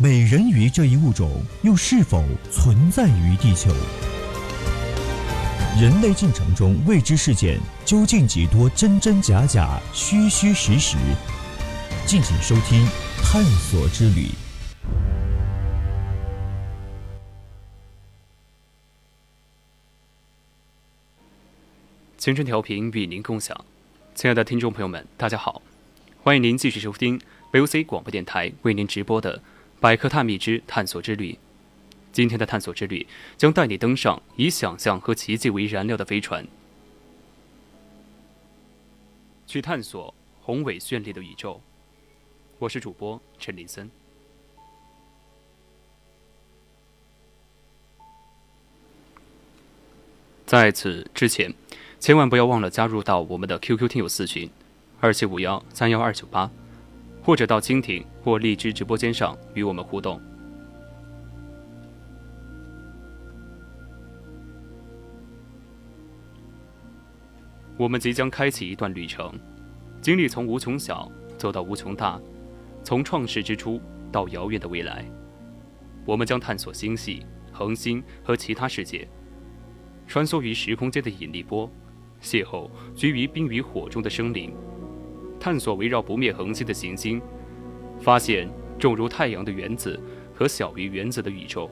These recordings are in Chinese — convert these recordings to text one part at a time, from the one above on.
美人鱼这一物种又是否存在于地球？人类进程中未知事件究竟几多真真假假、虚虚实实？敬请收听《探索之旅》。青春调频与您共享，亲爱的听众朋友们，大家好，欢迎您继续收听 VOC 广播电台为您直播的《百科探秘之探索之旅》。今天的探索之旅将带你登上以想象和奇迹为燃料的飞船，去探索宏伟绚丽的宇宙。我是主播陈林森。在此之前。千万不要忘了加入到我们的 QQ 听友四群，二七五幺三幺二九八，或者到蜻蜓或荔枝直播间上与我们互动。我们即将开启一段旅程，经历从无穷小走到无穷大，从创世之初到遥远的未来。我们将探索星系、恒星和其他世界，穿梭于时空间的引力波。邂逅居于冰与火中的生灵，探索围绕不灭恒星的行星，发现重如太阳的原子和小于原子的宇宙。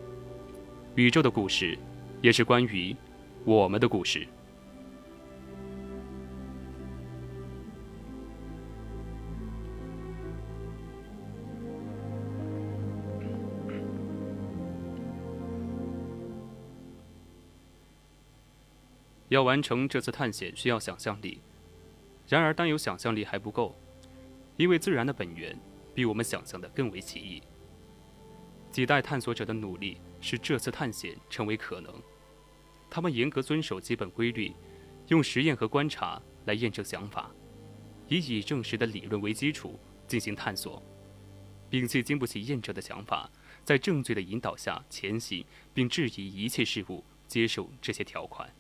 宇宙的故事，也是关于我们的故事。要完成这次探险需要想象力，然而单有想象力还不够，因为自然的本源比我们想象的更为奇异。几代探索者的努力使这次探险成为可能，他们严格遵守基本规律，用实验和观察来验证想法，以已证实的理论为基础进行探索，摒弃经不起验证的想法，在证据的引导下前行，并质疑一切事物，接受这些条款。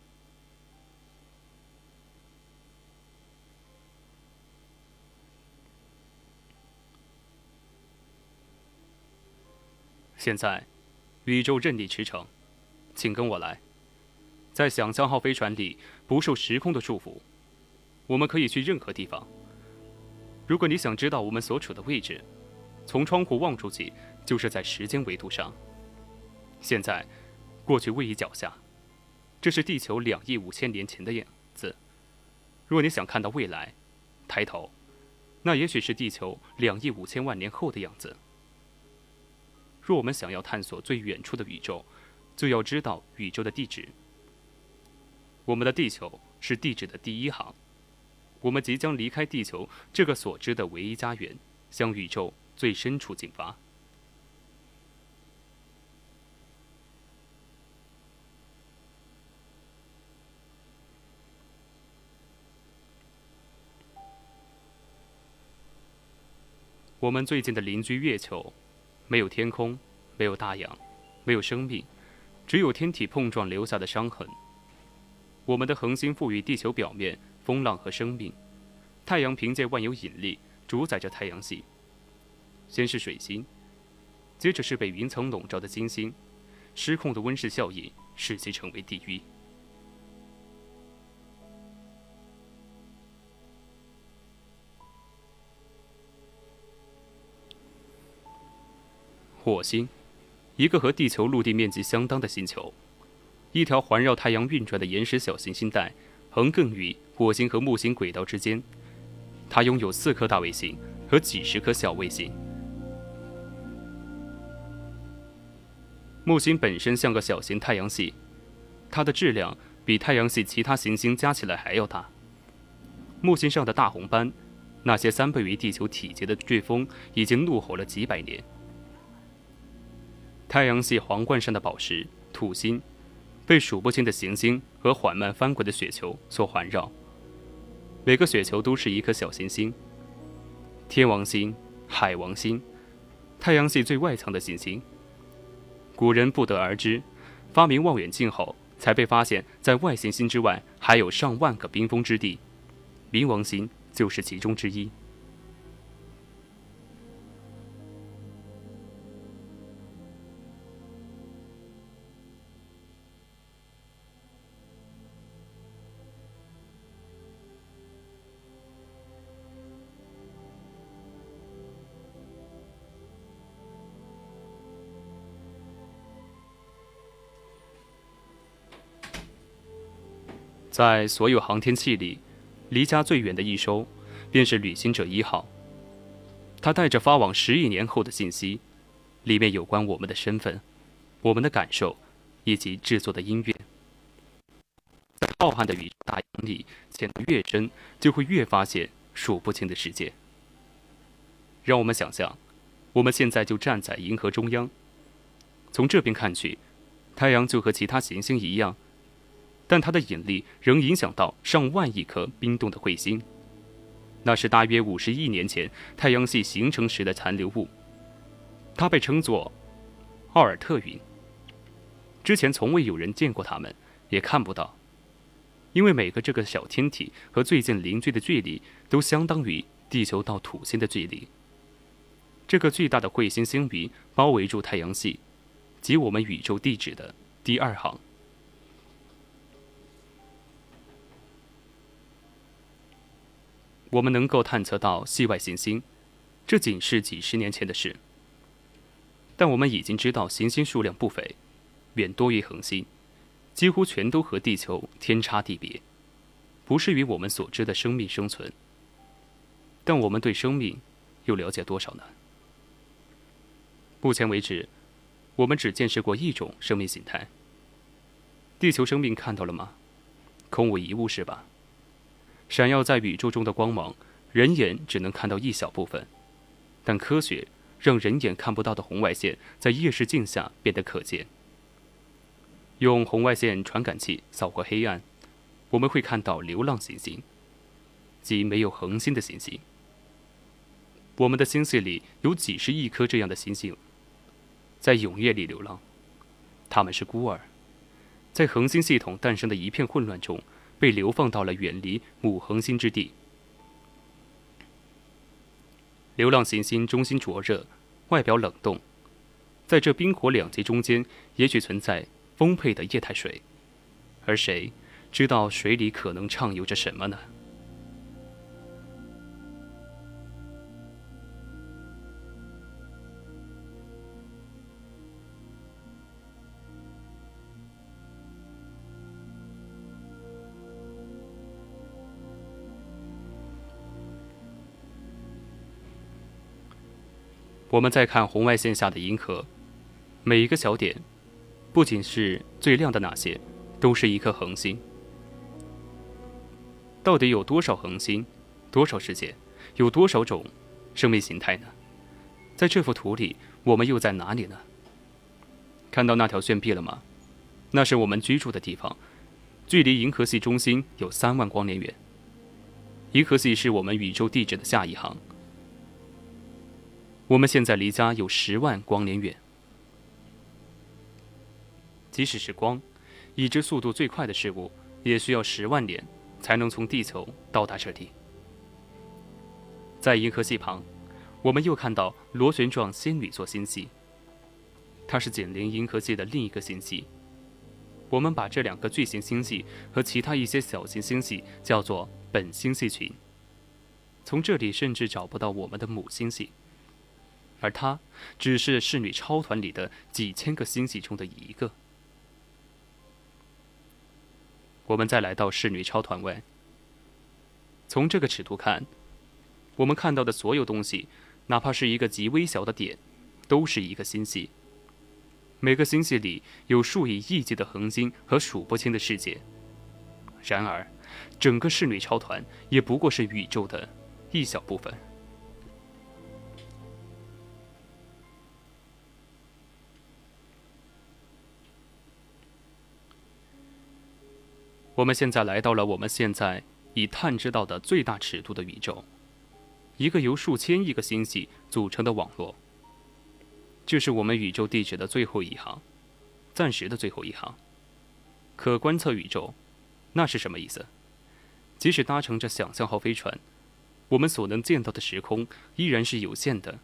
现在，宇宙任你驰骋，请跟我来，在想象号飞船里不受时空的束缚，我们可以去任何地方。如果你想知道我们所处的位置，从窗户望出去就是在时间维度上。现在，过去位于脚下，这是地球两亿五千年前的样子。若你想看到未来，抬头，那也许是地球两亿五千万年后的样子。若我们想要探索最远处的宇宙，就要知道宇宙的地址。我们的地球是地址的第一行，我们即将离开地球这个所知的唯一家园，向宇宙最深处进发。我们最近的邻居月球。没有天空，没有大洋，没有生命，只有天体碰撞留下的伤痕。我们的恒星赋予地球表面风浪和生命，太阳凭借万有引力主宰着太阳系。先是水星，接着是被云层笼罩的金星，失控的温室效应使其成为地狱。火星，一个和地球陆地面积相当的星球，一条环绕太阳运转的岩石小行星带横亘于火星和木星轨道之间。它拥有四颗大卫星和几十颗小卫星。木星本身像个小型太阳系，它的质量比太阳系其他行星加起来还要大。木星上的大红斑，那些三倍于地球体积的飓风，已经怒吼了几百年。太阳系皇冠上的宝石土星，被数不清的行星和缓慢翻滚的雪球所环绕。每个雪球都是一颗小行星。天王星、海王星，太阳系最外层的行星。古人不得而知，发明望远镜后，才被发现，在外行星之外还有上万个冰封之地，冥王星就是其中之一。在所有航天器里，离家最远的一艘，便是旅行者一号。它带着发往十亿年后的信息，里面有关我们的身份、我们的感受，以及制作的音乐。在浩瀚的宇宙大洋里，潜得越深，就会越发现数不清的世界。让我们想象，我们现在就站在银河中央，从这边看去，太阳就和其他行星一样。但它的引力仍影响到上万亿颗冰冻的彗星，那是大约五十亿年前太阳系形成时的残留物。它被称作奥尔特云。之前从未有人见过它们，也看不到，因为每个这个小天体和最近邻居的距离都相当于地球到土星的距离。这个巨大的彗星星云包围住太阳系，即我们宇宙地址的第二行。我们能够探测到系外行星，这仅是几十年前的事。但我们已经知道行星数量不菲，远多于恒星，几乎全都和地球天差地别，不适于我们所知的生命生存。但我们对生命又了解多少呢？目前为止，我们只见识过一种生命形态。地球生命看到了吗？空无一物是吧？闪耀在宇宙中的光芒，人眼只能看到一小部分，但科学让人眼看不到的红外线在夜视镜下变得可见。用红外线传感器扫过黑暗，我们会看到流浪行星，即没有恒星的行星。我们的星系里有几十亿颗这样的星星，在永夜里流浪，他们是孤儿，在恒星系统诞生的一片混乱中。被流放到了远离母恒星之地。流浪行星中心灼热，外表冷冻，在这冰火两极中间，也许存在丰沛的液态水，而谁知道水里可能畅游着什么呢？我们再看红外线下的银河，每一个小点，不仅是最亮的那些，都是一颗恒星。到底有多少恒星，多少世界，有多少种生命形态呢？在这幅图里，我们又在哪里呢？看到那条炫臂了吗？那是我们居住的地方，距离银河系中心有三万光年远。银河系是我们宇宙地址的下一行。我们现在离家有十万光年远，即使是光，已知速度最快的事物，也需要十万年才能从地球到达这里。在银河系旁，我们又看到螺旋状仙女座星系，它是紧邻银河系的另一个星系。我们把这两个巨型星系和其他一些小型星系叫做本星系群。从这里甚至找不到我们的母星系。而它只是侍女超团里的几千个星系中的一个。我们再来到侍女超团外，从这个尺度看，我们看到的所有东西，哪怕是一个极微小的点，都是一个星系。每个星系里有数以亿计的恒星和数不清的世界。然而，整个侍女超团也不过是宇宙的一小部分。我们现在来到了我们现在已探知到的最大尺度的宇宙，一个由数千亿个星系组成的网络。这是我们宇宙地址的最后一行，暂时的最后一行。可观测宇宙，那是什么意思？即使搭乘着想象号飞船，我们所能见到的时空依然是有限的。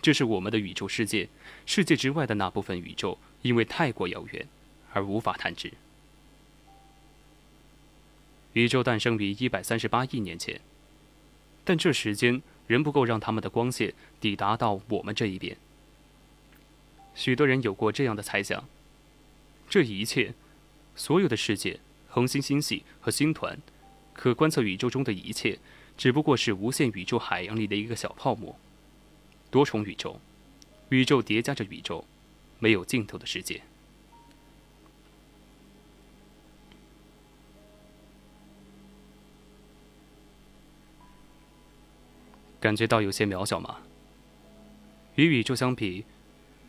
这是我们的宇宙世界，世界之外的那部分宇宙，因为太过遥远而无法探知。宇宙诞生于一百三十八亿年前，但这时间仍不够让他们的光线抵达到我们这一边。许多人有过这样的猜想：这一切，所有的世界、恒星、星系和星团，可观测宇宙中的一切，只不过是无限宇宙海洋里的一个小泡沫。多重宇宙，宇宙叠加着宇宙，没有尽头的世界。感觉到有些渺小吗？与宇宙相比，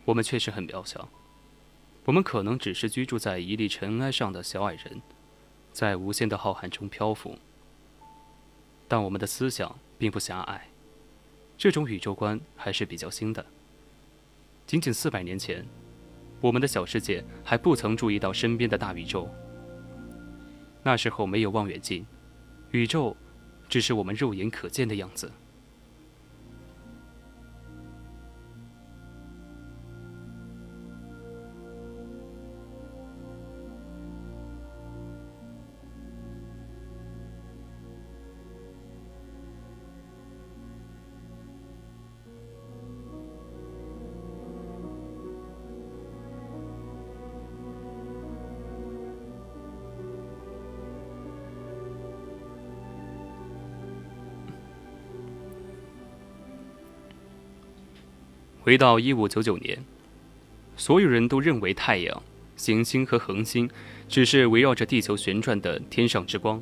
我们确实很渺小。我们可能只是居住在一粒尘埃上的小矮人，在无限的浩瀚中漂浮。但我们的思想并不狭隘，这种宇宙观还是比较新的。仅仅四百年前，我们的小世界还不曾注意到身边的大宇宙。那时候没有望远镜，宇宙只是我们肉眼可见的样子。回到一五九九年，所有人都认为太阳、行星和恒星只是围绕着地球旋转的天上之光。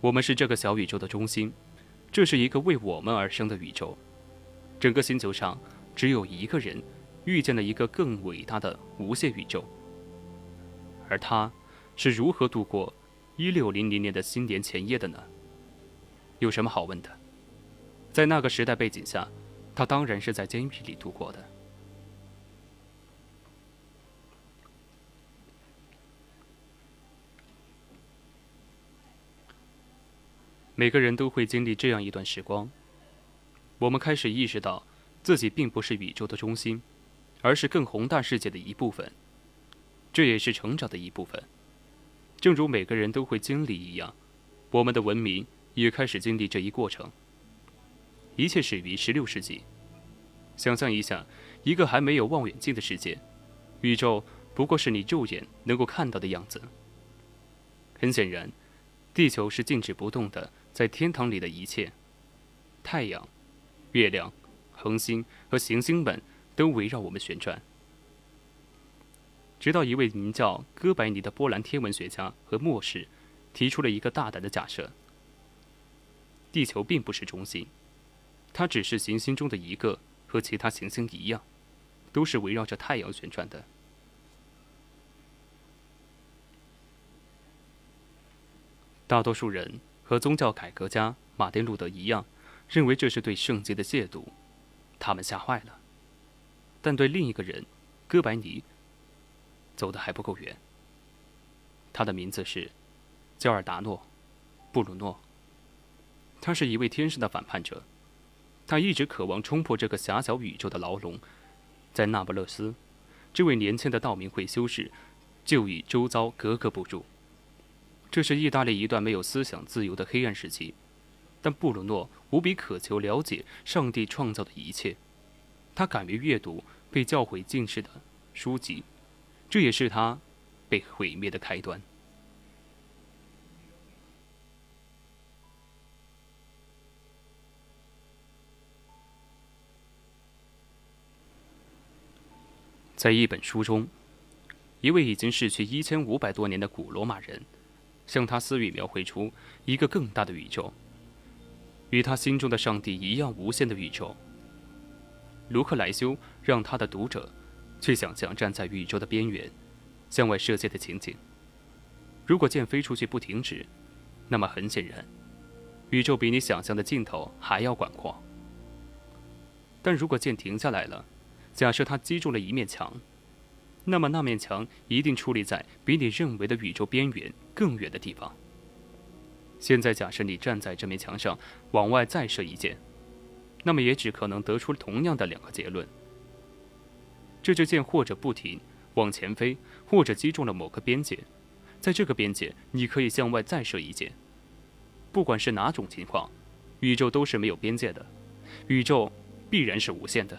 我们是这个小宇宙的中心，这是一个为我们而生的宇宙。整个星球上只有一个人遇见了一个更伟大的无限宇宙，而他是如何度过一六零零年的新年前夜的呢？有什么好问的？在那个时代背景下，他当然是在监狱里度过的。每个人都会经历这样一段时光，我们开始意识到自己并不是宇宙的中心，而是更宏大世界的一部分。这也是成长的一部分。正如每个人都会经历一样，我们的文明也开始经历这一过程。一切始于十六世纪。想象一下，一个还没有望远镜的世界，宇宙不过是你肉眼能够看到的样子。很显然，地球是静止不动的，在天堂里的一切，太阳、月亮、恒星和行星们都围绕我们旋转。直到一位名叫哥白尼的波兰天文学家和末世，提出了一个大胆的假设：地球并不是中心。它只是行星中的一个，和其他行星一样，都是围绕着太阳旋转的。大多数人和宗教改革家马丁·路德一样，认为这是对圣洁的亵渎，他们吓坏了。但对另一个人，哥白尼，走的还不够远。他的名字是焦尔达诺·布鲁诺，他是一位天生的反叛者。他一直渴望冲破这个狭小宇宙的牢笼，在那不勒斯，这位年轻的道明会修士就与周遭格格不入。这是意大利一段没有思想自由的黑暗时期，但布鲁诺无比渴求了解上帝创造的一切。他敢于阅读被教会禁止的书籍，这也是他被毁灭的开端。在一本书中，一位已经逝去一千五百多年的古罗马人，向他私语描绘出一个更大的宇宙，与他心中的上帝一样无限的宇宙。卢克莱修让他的读者去想象站在宇宙的边缘，向外射箭的情景。如果箭飞出去不停止，那么很显然，宇宙比你想象的尽头还要广阔。但如果箭停下来了，假设它击中了一面墙，那么那面墙一定矗立在比你认为的宇宙边缘更远的地方。现在假设你站在这面墙上，往外再射一箭，那么也只可能得出同样的两个结论：这支箭或者不停往前飞，或者击中了某个边界。在这个边界，你可以向外再射一箭。不管是哪种情况，宇宙都是没有边界的，宇宙必然是无限的。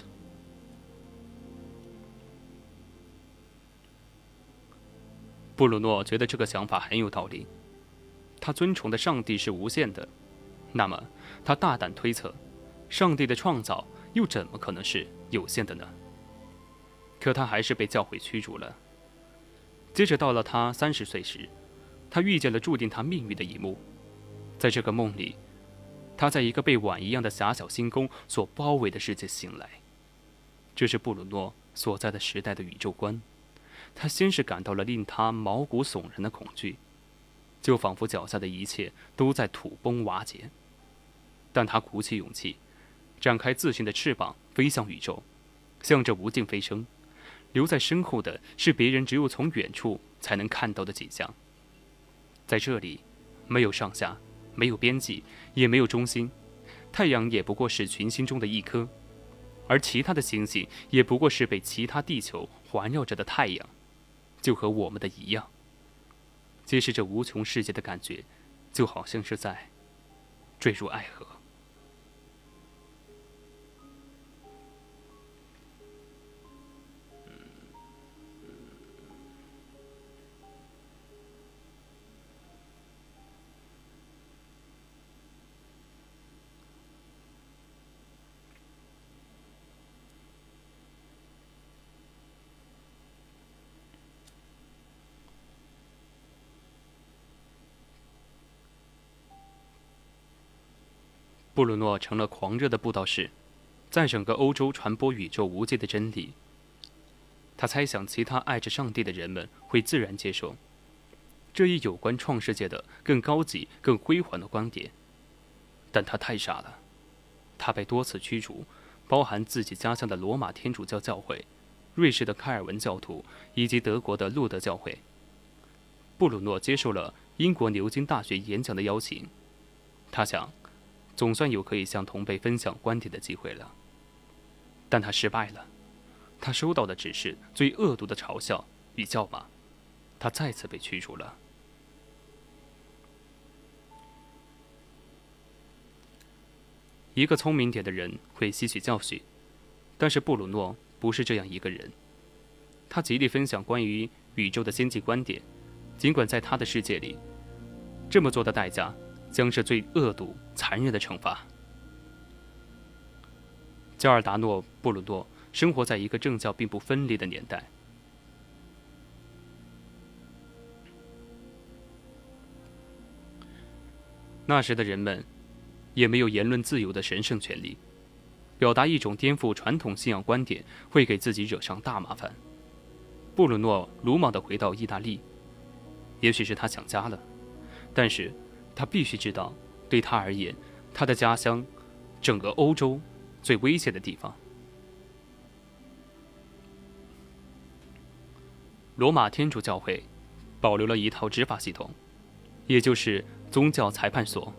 布鲁诺觉得这个想法很有道理。他尊崇的上帝是无限的，那么他大胆推测，上帝的创造又怎么可能是有限的呢？可他还是被教会驱逐了。接着到了他三十岁时，他遇见了注定他命运的一幕。在这个梦里，他在一个被碗一样的狭小星宫所包围的世界醒来。这是布鲁诺所在的时代的宇宙观。他先是感到了令他毛骨悚然的恐惧，就仿佛脚下的一切都在土崩瓦解。但他鼓起勇气，展开自信的翅膀，飞向宇宙，向着无尽飞升。留在身后的是别人只有从远处才能看到的景象。在这里，没有上下，没有边际，也没有中心。太阳也不过是群星中的一颗，而其他的星星也不过是被其他地球环绕着的太阳，就和我们的一样。揭示这无穷世界的感觉，就好像是在坠入爱河。布鲁诺成了狂热的布道士，在整个欧洲传播宇宙无界的真理。他猜想其他爱着上帝的人们会自然接受这一有关创世界的更高级、更辉煌的观点。但他太傻了，他被多次驱逐，包含自己家乡的罗马天主教教会、瑞士的开尔文教徒以及德国的路德教会。布鲁诺接受了英国牛津大学演讲的邀请，他想。总算有可以向同辈分享观点的机会了，但他失败了。他收到的只是最恶毒的嘲笑与叫骂，他再次被驱逐了。一个聪明点的人会吸取教训，但是布鲁诺不是这样一个人。他极力分享关于宇宙的先进观点，尽管在他的世界里，这么做的代价。将是最恶毒、残忍的惩罚。加尔达诺·布鲁诺生活在一个政教并不分离的年代。那时的人们也没有言论自由的神圣权利，表达一种颠覆传统信仰观点会给自己惹上大麻烦。布鲁诺鲁莽的回到意大利，也许是他想家了，但是。他必须知道，对他而言，他的家乡，整个欧洲最危险的地方。罗马天主教会保留了一套执法系统，也就是宗教裁判所，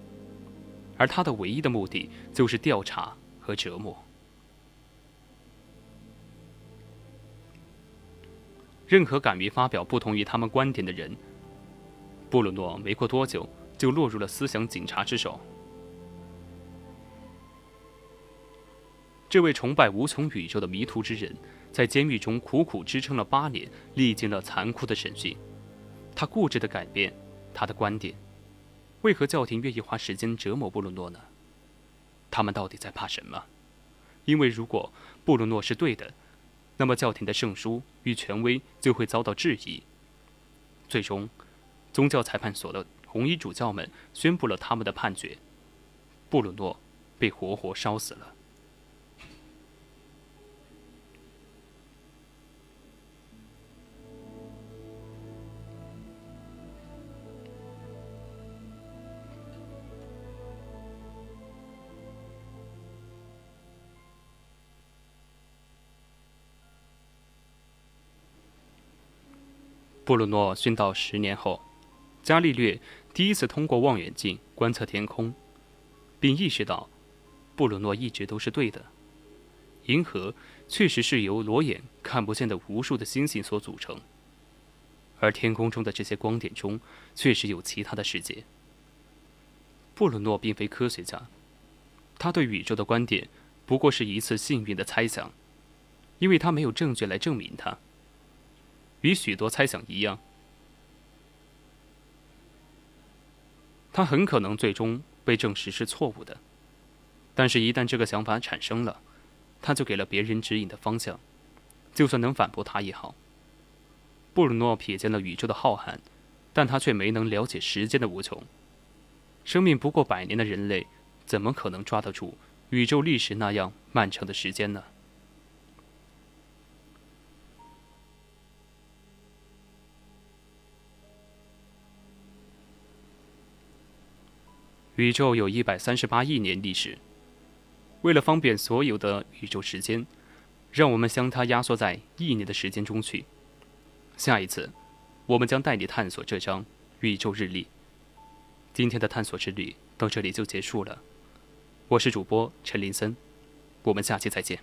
而他的唯一的目的就是调查和折磨。任何敢于发表不同于他们观点的人，布鲁诺没过多久。就落入了思想警察之手。这位崇拜无穷宇宙的迷途之人，在监狱中苦苦支撑了八年，历经了残酷的审讯。他固执的改变他的观点。为何教廷愿意花时间折磨布鲁诺呢？他们到底在怕什么？因为如果布鲁诺是对的，那么教廷的圣书与权威就会遭到质疑。最终，宗教裁判所的。红衣主教们宣布了他们的判决，布鲁诺被活活烧死了。布鲁诺殉道十年后，伽利略。第一次通过望远镜观测天空，并意识到，布鲁诺一直都是对的。银河确实是由裸眼看不见的无数的星星所组成，而天空中的这些光点中，确实有其他的世界。布鲁诺并非科学家，他对宇宙的观点不过是一次幸运的猜想，因为他没有证据来证明他。与许多猜想一样，他很可能最终被证实是错误的。但是，一旦这个想法产生了，他就给了别人指引的方向，就算能反驳他也好。布鲁诺瞥见了宇宙的浩瀚，但他却没能了解时间的无穷。生命不过百年的人类，怎么可能抓得住宇宙历史那样漫长的时间呢？宇宙有一百三十八亿年历史。为了方便所有的宇宙时间，让我们将它压缩在一年的时间中去。下一次，我们将带你探索这张宇宙日历。今天的探索之旅到这里就结束了。我是主播陈林森，我们下期再见。